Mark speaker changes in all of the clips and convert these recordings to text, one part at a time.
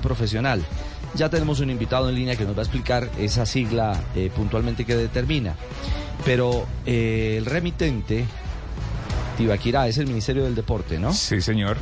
Speaker 1: Profesional. Ya tenemos un invitado en línea que nos va a explicar esa sigla eh, puntualmente que determina. Pero eh, el remitente, Tibaquirá, es el Ministerio del Deporte, ¿no?
Speaker 2: Sí, señor.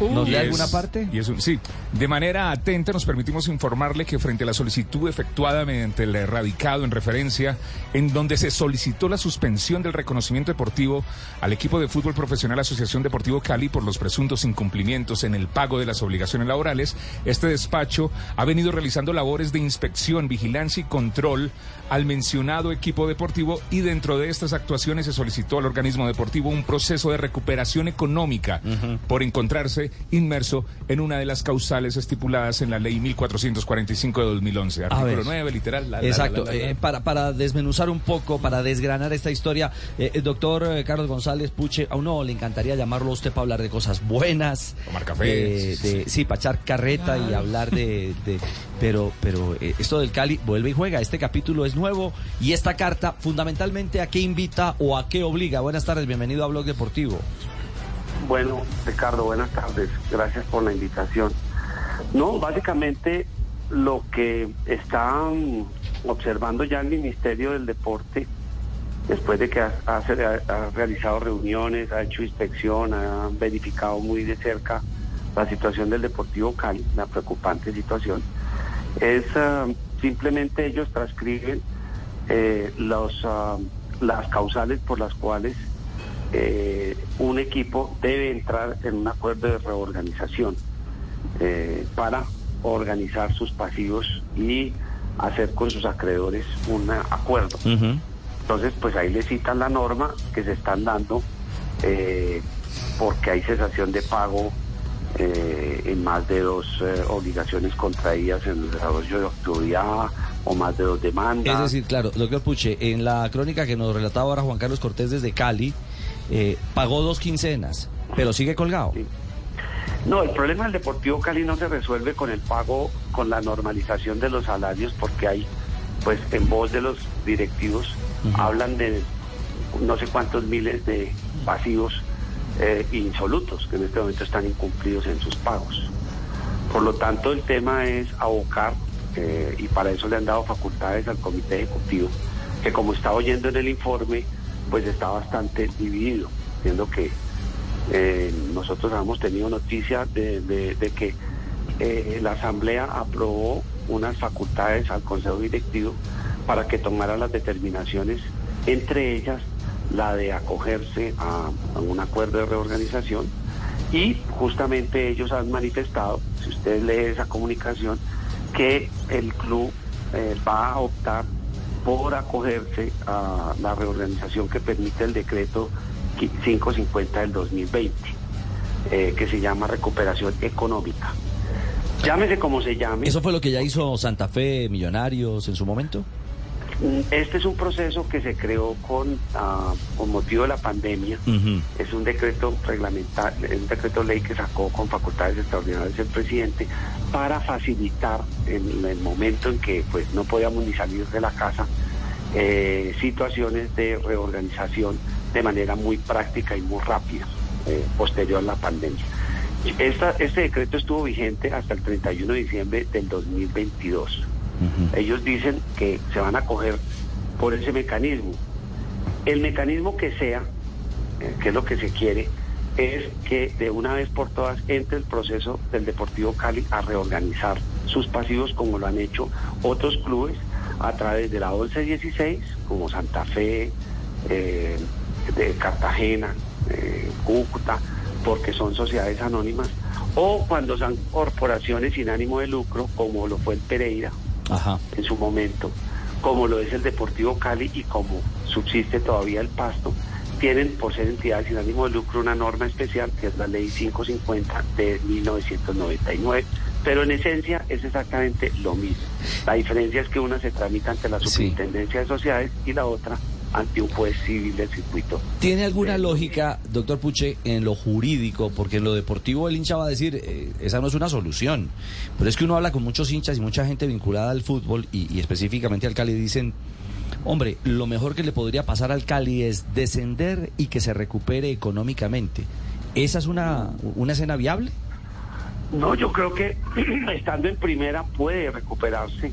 Speaker 1: ¿Nos lee
Speaker 2: es-
Speaker 1: alguna parte?
Speaker 2: Y es un, sí, de manera atenta nos permitimos informarle que frente a la solicitud efectuada mediante el erradicado en referencia, en donde se solicitó la suspensión del reconocimiento deportivo al equipo de fútbol profesional Asociación Deportivo Cali por los presuntos incumplimientos en el pago de las obligaciones laborales, este despacho ha venido realizando labores de inspección, vigilancia y control al mencionado equipo deportivo y dentro de estas actuaciones se solicitó al organismo deportivo un proceso de recuperación económica por encontrarse inmerso en una de las causales estipuladas en la ley 1445 de 2011,
Speaker 1: A
Speaker 2: artículo
Speaker 1: ver.
Speaker 2: 9, literal. la, la,
Speaker 1: Exacto,
Speaker 2: la, la, la.
Speaker 1: eh, para, para desmenuzar un poco, para desgranar esta historia, eh, el doctor eh, Carlos González Puche, a uno le encantaría llamarlo a usted para hablar de cosas buenas.
Speaker 2: Tomar café,
Speaker 1: de-
Speaker 2: sí,
Speaker 1: de- sí, para echar carreta y hablar de... de- pero pero eh, esto del Cali vuelve y juega, este capítulo es nuevo y esta carta fundamentalmente a qué invita o a qué obliga. Buenas tardes, bienvenido a Blog Deportivo.
Speaker 3: Bueno, Ricardo, buenas tardes. Gracias por la invitación. No, básicamente lo que está mm, observando ya el Ministerio del Deporte, después de que ha, realizado reuniones, ha hecho inspección, ha verificado muy de cerca la situación del Deportivo Cali, la preocupante situación, es ah, simplemente ellos transcriben eh, los, ah, las causales por las cuales eh, un equipo debe entrar en un acuerdo de reorganización eh, para organizar sus pasivos y hacer con sus acreedores un acuerdo. Entonces, pues ahí le citan la norma que se están dando eh, porque hay cesación de pago eh, en más de dos eh, obligaciones contraídas en el desarrollo de actividad o más de dos demandas.
Speaker 1: Es decir, claro, doctor Puche, en la crónica que nos relataba ahora Juan Carlos Cortés desde Cali, eh, pagó dos quincenas, pero sigue colgado.
Speaker 3: Sí. No, el problema del Deportivo Cali no se resuelve con el pago, con la normalización de los salarios, porque hay, pues en voz de los directivos, hablan de no sé cuántos miles de pasivos eh, insolutos que en este momento están incumplidos en sus pagos. Por lo tanto, el tema es abocar, eh, y para eso le han dado facultades al Comité Ejecutivo, que como está oyendo en el informe, pues está bastante dividido, siendo que eh, nosotros hemos tenido noticia de, que eh, la Asamblea aprobó unas facultades al Consejo Directivo para que tomara las determinaciones, entre ellas la de acogerse a, a un acuerdo de reorganización. Y justamente ellos han manifestado, si usted lee esa comunicación, que el club eh, va a optar por acogerse a la reorganización que permite el decreto qui- 550 del 2020, eh, que se llama recuperación económica. Llámese como se llame.
Speaker 1: ¿Eso fue lo que ya hizo Santa Fe Millonarios en su momento?
Speaker 3: Este es un proceso que se creó con, ah, con motivo de la pandemia. Es un decreto reglamentario, es un decreto ley que sacó con facultades extraordinarias el presidente para facilitar en el momento en que pues no podíamos ni salir de la casa eh, situaciones de reorganización de manera muy práctica y muy rápida eh, posterior a la pandemia. Esta- este decreto estuvo vigente hasta el 31 de diciembre del 2022. Ellos dicen que se van a coger por ese mecanismo. El mecanismo que sea, eh, que es lo que se quiere, es que de una vez por todas entre el proceso del Deportivo Cali a reorganizar sus pasivos como lo han hecho otros clubes a través de la 1116, como Santa Fe, eh, de Cartagena, eh, Cúcuta, porque son sociedades anónimas, o cuando son corporaciones sin ánimo de lucro, como lo fue el Pereira
Speaker 1: Ajá.
Speaker 3: en su momento, como lo es el Deportivo Cali y como subsiste todavía el Pasto, tienen por ser entidades sin ánimo de lucro una norma especial que es la ley 550 de 1999 pero en esencia es exactamente lo mismo. La diferencia es que una se tramita ante la
Speaker 1: Sí.
Speaker 3: superintendencia de sociedades y la otra ante un juez civil del circuito.
Speaker 1: ¿Tiene alguna lógica, doctor Puche, en lo jurídico? Porque en lo deportivo el hincha va a decir, eh, esa no es una solución. Pero es que uno habla con muchos hinchas y mucha gente vinculada al fútbol y, y específicamente al Cali dicen, hombre, lo mejor que le podría pasar al Cali es descender y que se recupere económicamente. ¿Esa es una, una escena viable?
Speaker 3: No, yo creo que estando en primera puede recuperarse.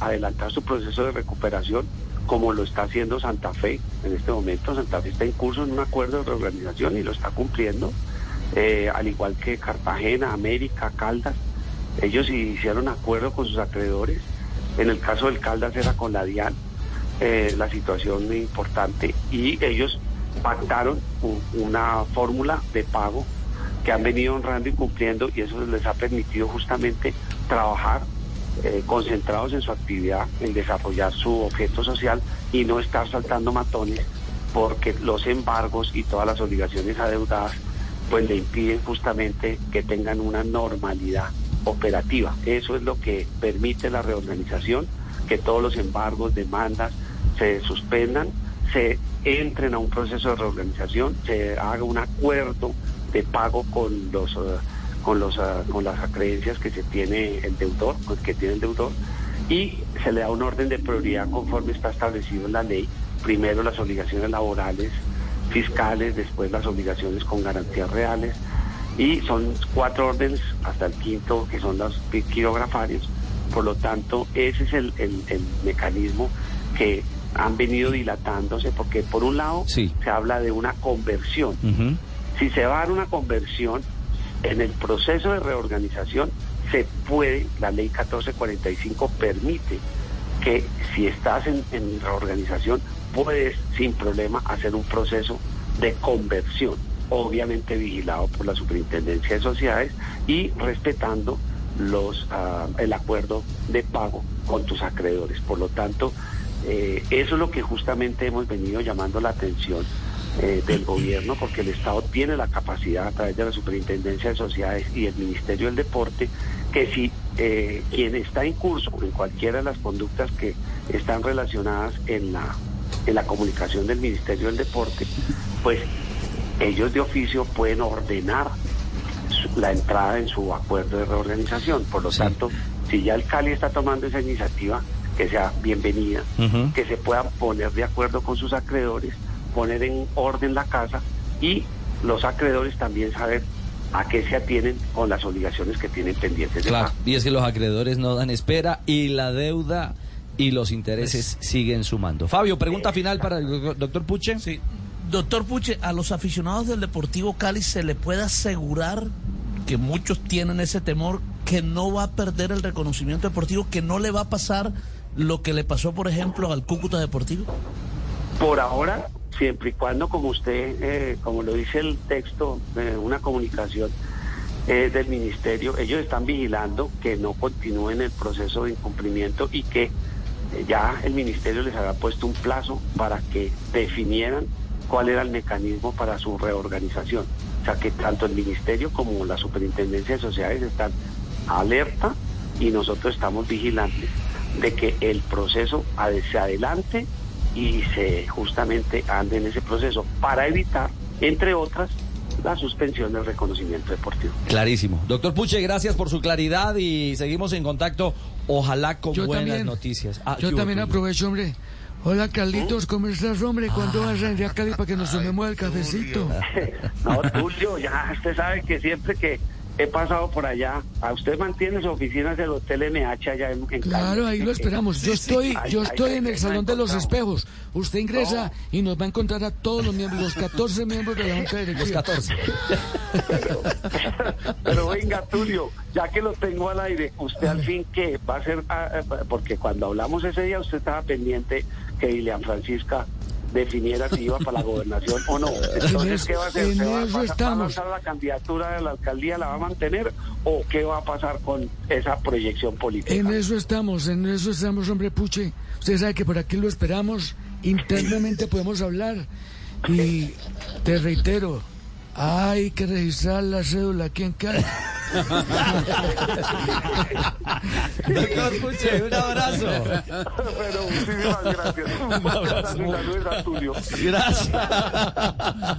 Speaker 3: adelantar su proceso de recuperación como lo está haciendo Santa Fe en este momento. Santa Fe está en curso en un acuerdo de reorganización y lo está cumpliendo, eh, al igual que Cartagena, América, Caldas. Ellos hicieron acuerdo con sus acreedores. En el caso del Caldas era con la DIAN, eh, la situación importante, y ellos pactaron una fórmula de pago que han venido honrando y cumpliendo y eso les ha permitido justamente trabajar eh, concentrados en su actividad, en desarrollar su objeto social y no estar saltando matones porque los embargos y todas las obligaciones adeudadas pues le impiden justamente que tengan una normalidad operativa. Eso es lo que permite la reorganización, que todos los embargos, demandas se suspendan, se entren a un proceso de reorganización, se haga un acuerdo de pago con los eh, con los ah, con las acreencias que se tiene el deudor, con que tiene el deudor y se le da un orden de prioridad conforme está establecido en la ley. Primero las obligaciones laborales, fiscales, después las obligaciones con garantías reales y son cuatro órdenes hasta el quinto que son los quirografarios. Por lo tanto, ese es el, el- el mecanismo que han venido dilatándose porque por un lado
Speaker 1: Sí.
Speaker 3: se habla de una conversión.
Speaker 1: Ujú.
Speaker 3: Si se va a dar una conversión en el proceso de reorganización, se puede, la ley 1445 permite que si estás en, reorganización, puedes sin problema hacer un proceso de conversión, obviamente vigilado por la Superintendencia de Sociedades y respetando los ah, el acuerdo de pago con tus acreedores. Por lo tanto, eh, eso es lo que justamente hemos venido llamando la atención eh, del gobierno, porque el Estado tiene la capacidad a través de la Superintendencia de Sociedades y el Ministerio del Deporte, que si eh, quien está en curso en cualquiera de las conductas que están relacionadas en la, en la comunicación del Ministerio del Deporte, pues ellos de oficio pueden ordenar la entrada en su acuerdo de reorganización. Por lo
Speaker 1: Sí.
Speaker 3: tanto, si ya el Cali está tomando esa iniciativa, que sea bienvenida, que se puedan poner de acuerdo con sus acreedores, poner en orden la casa y los acreedores también saber a qué se atienen con las obligaciones que tienen pendientes de
Speaker 1: Claro,
Speaker 3: pago.
Speaker 1: y es que los acreedores no dan espera y la deuda y los intereses siguen sumando. Fabio, pregunta final para el doc- doctor Puche.
Speaker 4: Sí. Doctor Puche, a los aficionados del Deportivo Cali se le puede asegurar que muchos tienen ese temor que no va a perder el reconocimiento deportivo, que no le va a pasar lo que le pasó, por ejemplo, al Cúcuta Deportivo.
Speaker 3: Por ahora, siempre y cuando, como usted, eh, como lo dice el texto, eh, una comunicación eh, del ministerio, ellos están vigilando que no continúen el proceso de incumplimiento y que eh, ya el ministerio les había puesto un plazo para que definieran cuál era el mecanismo para su reorganización. O sea que tanto el ministerio como la superintendencia de sociedades están alerta y nosotros estamos vigilantes de que el proceso se adelante y se justamente ande en ese proceso para evitar, entre otras, la suspensión del reconocimiento deportivo.
Speaker 1: Clarísimo. Doctor Puche, gracias por su claridad y seguimos en contacto, ojalá con
Speaker 5: Yo
Speaker 1: buenas
Speaker 5: también.
Speaker 1: noticias. Ah,
Speaker 5: Yo
Speaker 1: ¿qué hubo,
Speaker 5: también aprovecho, hombre. Hola, Carlitos, ¿cómo estás, hombre? ¿Cuándo vas a ir a Cali para que nos tomemos el cafecito?
Speaker 3: No, Tulio, ya usted sabe que siempre que, he pasado por allá. ¿A usted mantiene su oficina del Hotel NH allá en, en Cali?
Speaker 5: Claro, ahí lo esperamos. Yo estoy, yo
Speaker 3: ahí-
Speaker 5: estoy en
Speaker 3: ahí
Speaker 5: el Salón de los. Espejos. Usted ingresa y nos va a encontrar a todos los miembros, los 14 miembros de la Junta Directiva.
Speaker 1: Los 14.
Speaker 3: Pero venga, Tulio, ya que lo tengo al aire, usted al fin qué va a ser, ah, ah, porque cuando hablamos ese día usted estaba pendiente que Ilian Francisca definiera si iba para la gobernación o no. Entonces, ¿qué va a hacer?
Speaker 5: en
Speaker 3: ¿Se va,
Speaker 5: eso
Speaker 3: va- a lanzar la candidatura de la alcaldía, la va a mantener o qué va a pasar con esa proyección política?
Speaker 5: En eso estamos, en eso estamos, hombre Puche. Usted sabe que por aquí lo esperamos. Internamente podemos hablar. Y te reitero, hay que registrar la cédula aquí en Cali.
Speaker 1: Doctor Puche, un abrazo.
Speaker 3: Pero muchísimas gracias. Un abrazo a Tulio.
Speaker 1: Gracias.